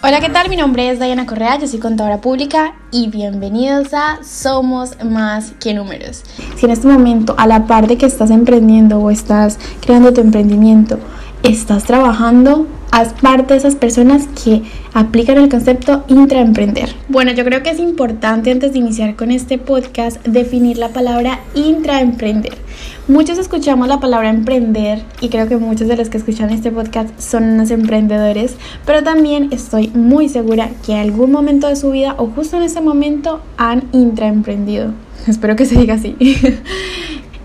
Hola, ¿qué tal? Mi nombre es Diana Correa, yo soy contadora pública y bienvenidos a Somos Más que Números. Si en este momento, a la par de que estás emprendiendo o estás creando tu emprendimiento, estás trabajando, haz parte de esas personas que aplican el concepto intraemprender. Bueno, yo creo que es importante antes de iniciar con este podcast definir la palabra intraemprender. Muchos escuchamos la palabra emprender y creo que muchos de los que escuchan este podcast son unos emprendedores, pero también estoy muy segura que en algún momento de su vida o justo en ese momento han intraemprendido. Espero que se diga así.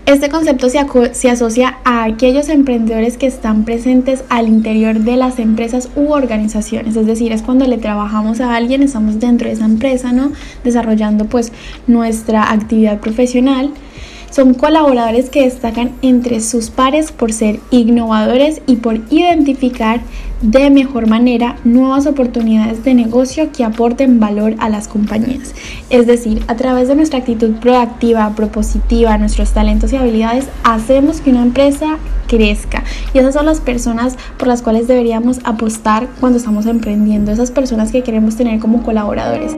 Este concepto se, se, asocia a aquellos emprendedores que están presentes al interior de las empresas u organizaciones, es decir, es cuando le trabajamos a alguien, estamos dentro de esa empresa, ¿no? Desarrollando pues nuestra actividad profesional son colaboradores que destacan entre sus pares por ser innovadores y por identificar de mejor manera nuevas oportunidades de negocio que aporten valor a las compañías. Es decir, a través de nuestra actitud proactiva, propositiva, nuestros talentos y habilidades, hacemos que una empresa crezca. Y esas son las personas por las cuales deberíamos apostar cuando estamos emprendiendo, esas personas que queremos tener como colaboradores.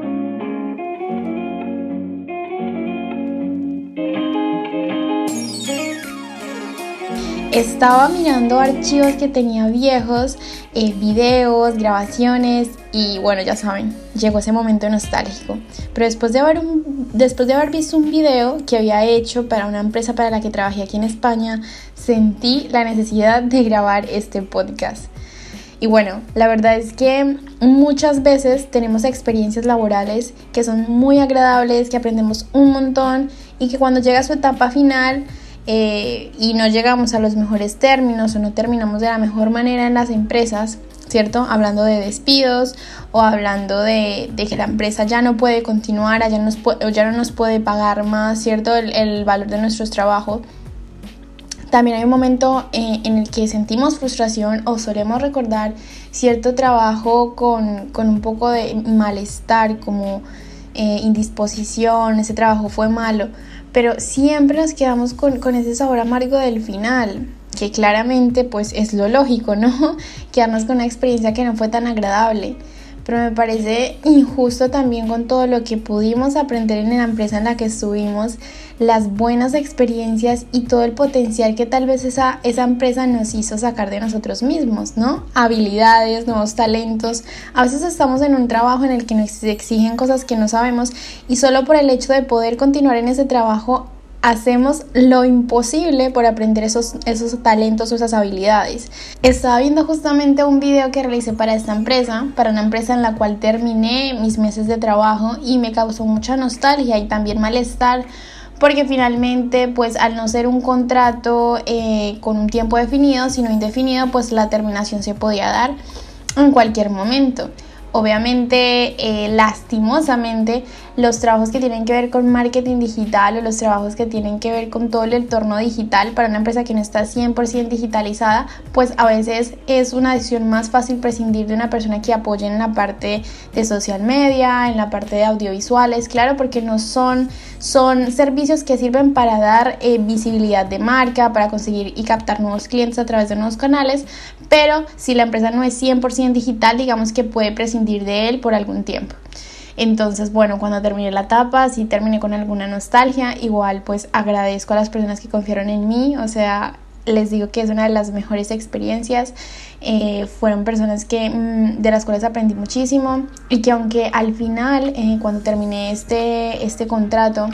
Estaba mirando archivos que tenía viejos, eh, videos, grabaciones y bueno, ya saben, llegó ese momento nostálgico. Pero después de, haber después de haber visto un video que había hecho para una empresa para la que trabajé aquí en España, sentí la necesidad de grabar este podcast. Y bueno, la verdad es que muchas veces tenemos experiencias laborales que son muy agradables, que aprendemos un montón y que cuando llega su etapa final eh, y no llegamos a los mejores términos o no terminamos de la mejor manera en las empresas, ¿cierto? Hablando de despidos o hablando de, que la empresa ya no puede continuar, ya, ya no nos puede pagar más, ¿cierto? El, valor de nuestros trabajos. También hay un momento eh, en el que sentimos frustración o solemos recordar cierto trabajo con, con un poco de malestar, como eh, indisposición, ese trabajo fue malo pero siempre nos quedamos con, con ese sabor amargo del final, que claramente pues es lo lógico, ¿no? Quedarnos con una experiencia que no fue tan agradable pero me parece injusto también con todo lo que pudimos aprender en la empresa en la que estuvimos, las buenas experiencias y todo el potencial que tal vez esa, esa empresa nos hizo sacar de nosotros mismos, ¿no? Habilidades, nuevos talentos. A veces estamos en un trabajo en el que nos exigen cosas que no sabemos y solo por el hecho de poder continuar en ese trabajo hacemos lo imposible por aprender esos, esos talentos o esas habilidades. Estaba viendo justamente un video que realicé para esta empresa, para una empresa en la cual terminé mis meses de trabajo y me causó mucha nostalgia y también malestar porque finalmente pues al no ser un contrato eh, con un tiempo definido sino indefinido pues la terminación se podía dar en cualquier momento. Obviamente, eh, lastimosamente, los trabajos que tienen que ver con marketing digital o los trabajos que tienen que ver con todo el entorno digital para una empresa que no está 100% digitalizada, pues a veces es una decisión más fácil prescindir de una persona que apoye en la parte de social media, en la parte de audiovisuales, claro, porque no son, son servicios que sirven para dar eh, visibilidad de marca, para conseguir y captar nuevos clientes a través de nuevos canales, pero si la empresa no es 100% digital, digamos que puede prescindir de él por algún tiempo. Entonces, bueno, cuando terminé la etapa, si terminé con alguna nostalgia, igual pues agradezco a las personas que confiaron en mí, o sea, les digo que es una de las mejores experiencias, eh, fueron personas que, mm, de las cuales aprendí muchísimo y que aunque al final, eh, cuando terminé este, este contrato,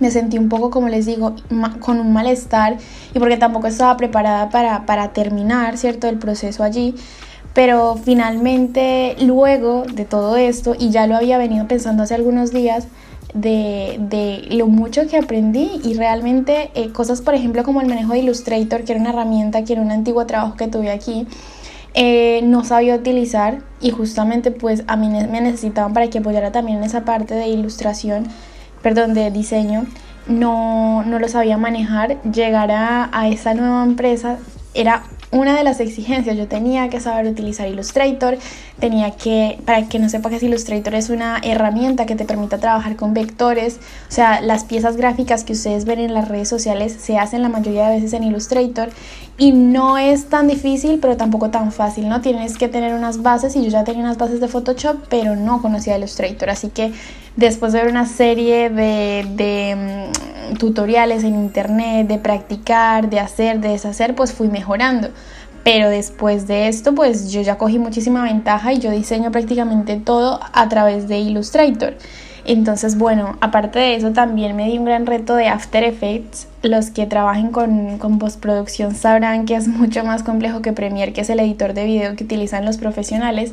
me sentí un poco, como les digo, con un malestar y porque tampoco estaba preparada para, para terminar, ¿cierto?, el proceso allí. Pero finalmente, luego de todo esto, y ya lo había venido pensando hace algunos días, de, de lo mucho que aprendí y realmente eh, cosas, por ejemplo, como el manejo de Illustrator, que era una herramienta, que era un antiguo trabajo que tuve aquí, eh, no sabía utilizar y justamente pues a mí me necesitaban para que apoyara también en esa parte de ilustración, perdón, de diseño. No, no lo sabía manejar, llegar a, a esa nueva empresa era una de las exigencias. Yo tenía que saber utilizar Illustrator, tenía que, para que no sepa que Illustrator es una herramienta que te permite trabajar con vectores, o sea, las piezas gráficas que ustedes ven en las redes sociales se hacen la mayoría de veces en Illustrator y no es tan difícil, pero tampoco tan fácil, ¿no? Tienes que tener unas bases y yo ya tenía unas bases de Photoshop, pero no conocía Illustrator, así que después de ver una serie de, de mm, tutoriales en internet, de practicar, de hacer, de deshacer, pues fui mejorando. Pero después de esto, pues yo ya cogí muchísima ventaja y yo diseño prácticamente todo a través de Illustrator. Entonces, bueno, aparte de eso, también me di un gran reto de After Effects los que trabajen con, con, postproducción sabrán que es mucho más complejo que Premiere, que es el editor de video que utilizan los profesionales.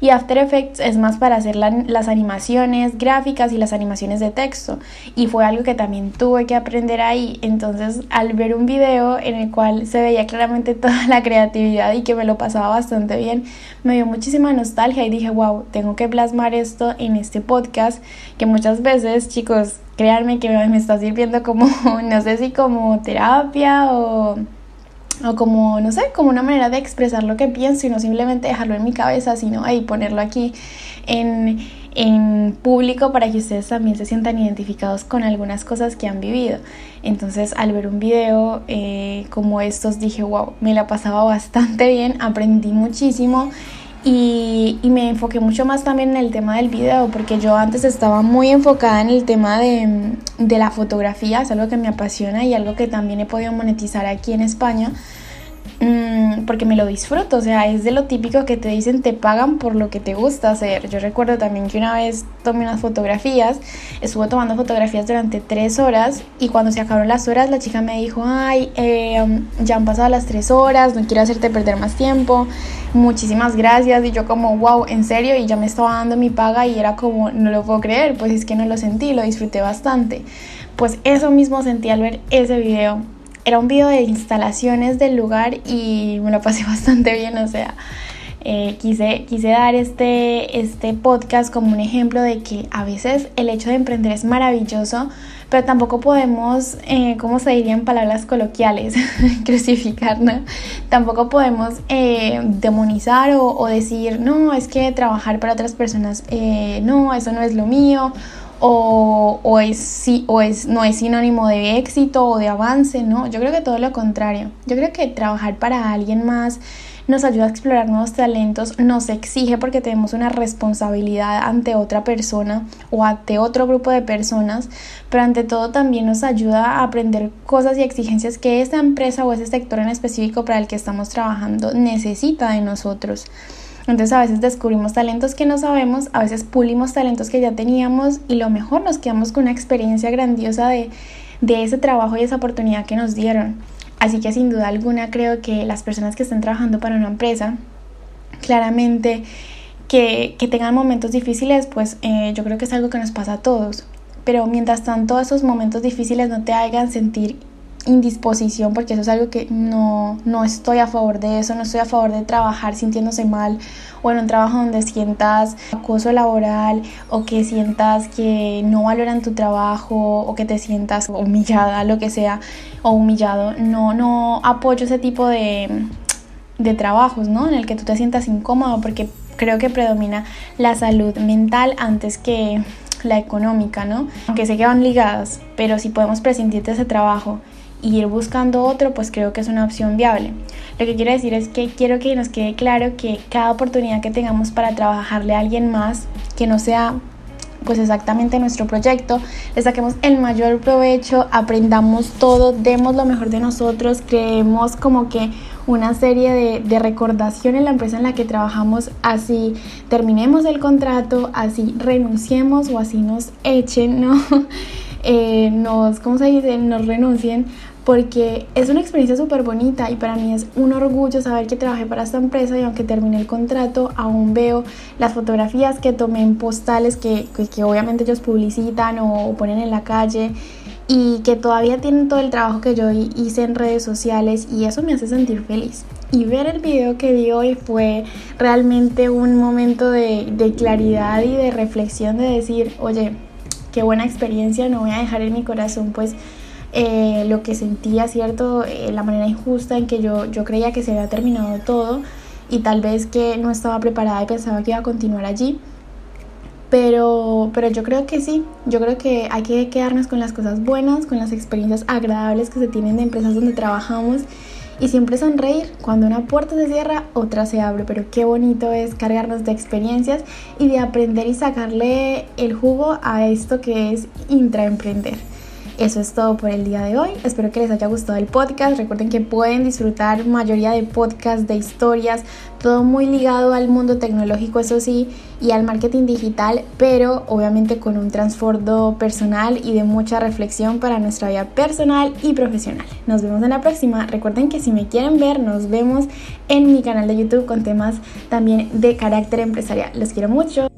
Y After Effects es más para hacer las animaciones gráficas y las animaciones de texto. Y fue algo que también tuve que aprender ahí. Entonces, al ver un video en el cual se veía claramente toda la creatividad y que me lo pasaba bastante bien, me dio muchísima nostalgia y dije, wow, tengo que plasmar esto en este podcast. Que muchas veces, chicos, créanme que me está sirviendo como, no sé si como terapia o, o como, no sé, como una manera de expresar lo que pienso y no simplemente dejarlo en mi cabeza, sino ahí ponerlo aquí en, en público para que ustedes también se sientan identificados con algunas cosas que han vivido. Entonces al ver un video eh, como estos dije, wow, me la pasaba bastante bien, aprendí muchísimo y, me enfoqué mucho más también en el tema del video, porque yo antes estaba muy enfocada en el tema de, de la fotografía, es algo que me apasiona y algo que también he podido monetizar aquí en España. Porque me lo disfruto, o sea, es de lo típico que te dicen te pagan por lo que te gusta hacer. Yo recuerdo también que una vez tomé unas fotografías, estuve tomando fotografías durante tres horas y cuando se acabaron las horas la chica me dijo, ay, eh, ya han pasado las tres horas, no quiero hacerte perder más tiempo, muchísimas gracias y yo como, wow, en serio, y ya me estaba dando mi paga y era como, no lo puedo creer, pues es que no lo sentí, lo disfruté bastante. Pues eso mismo sentí al ver ese video era un video de instalaciones del lugar y me lo pasé bastante bien, o sea, eh, quise, quise dar este, este podcast como un ejemplo de que a veces el hecho de emprender es maravilloso, pero tampoco podemos, eh, ¿cómo se diría en palabras coloquiales? crucificar, ¿no? Tampoco podemos eh, demonizar o, o, decir, no, es que trabajar para otras personas, eh, no, eso no es lo mío, o, o, es, o es, no es sinónimo de éxito o de avance, ¿no? Yo creo que todo lo contrario. Yo creo que trabajar para alguien más nos ayuda a explorar nuevos talentos, nos exige porque tenemos una responsabilidad ante otra persona o ante otro grupo de personas, pero ante todo también nos ayuda a aprender cosas y exigencias que esta empresa o ese sector en específico para el que estamos trabajando necesita de nosotros. Entonces a veces descubrimos talentos que no sabemos, a veces pulimos talentos que ya teníamos y lo mejor nos quedamos con una experiencia grandiosa de, ese trabajo y esa oportunidad que nos dieron. Así que sin duda alguna creo que las personas que están trabajando para una empresa, claramente que, tengan momentos difíciles, pues eh, yo creo que es algo que nos pasa a todos. Pero mientras tanto esos momentos difíciles no te hagan sentir indisposición, porque eso es algo que no, no estoy a favor de eso, no estoy a favor de trabajar sintiéndose mal o en un trabajo donde sientas acoso laboral o que sientas que no valoran tu trabajo o que te sientas humillada, lo que sea, o humillado. No, no apoyo ese tipo de, de trabajos, ¿no? En el que tú te sientas incómodo porque creo que predomina la salud mental antes que la económica, ¿no? Aunque sé que van ligadas, pero si podemos prescindir de ese trabajo y ir buscando otro, pues creo que es una opción viable. Lo que quiero decir es que quiero que nos quede claro que cada oportunidad que tengamos para trabajarle a alguien más, que no sea pues exactamente nuestro proyecto, le saquemos el mayor provecho, aprendamos todo, demos lo mejor de nosotros, creemos como que una serie de, de recordación en la empresa en la que trabajamos, así terminemos el contrato, así renunciemos o así nos echen, ¿no? Eh, nos, ¿cómo se dice? Nos renuncien, porque es una experiencia súper bonita y para mí es un orgullo saber que trabajé para esta empresa y aunque terminé el contrato, aún veo las fotografías que tomé en postales que, que, obviamente ellos publicitan o, ponen en la calle y que todavía tienen todo el trabajo que yo hice en redes sociales y eso me hace sentir feliz. Y ver el video que vi hoy fue realmente un momento de, de claridad y de reflexión de decir, oye, qué buena experiencia, no voy a dejar en mi corazón pues eh, lo que sentía, ¿cierto? Eh, la manera injusta en que yo, yo creía que se había terminado todo y tal vez que no estaba preparada y pensaba que iba a continuar allí. Pero, pero yo creo que sí, yo creo que hay que quedarnos con las cosas buenas, con las experiencias agradables que se tienen de empresas donde trabajamos y siempre sonreír. Cuando una puerta se cierra, otra se abre, pero qué bonito es cargarnos de experiencias y de aprender y sacarle el jugo a esto que es intraemprender. Eso es todo por el día de hoy. Espero que les haya gustado el podcast. Recuerden que pueden disfrutar mayoría de podcasts, de historias, todo muy ligado al mundo tecnológico, eso sí, y al marketing digital, pero obviamente con un trasfondo personal y de mucha reflexión para nuestra vida personal y profesional. Nos vemos en la próxima. Recuerden que si me quieren ver, nos vemos en mi canal de YouTube con temas también de carácter empresarial. Los quiero mucho.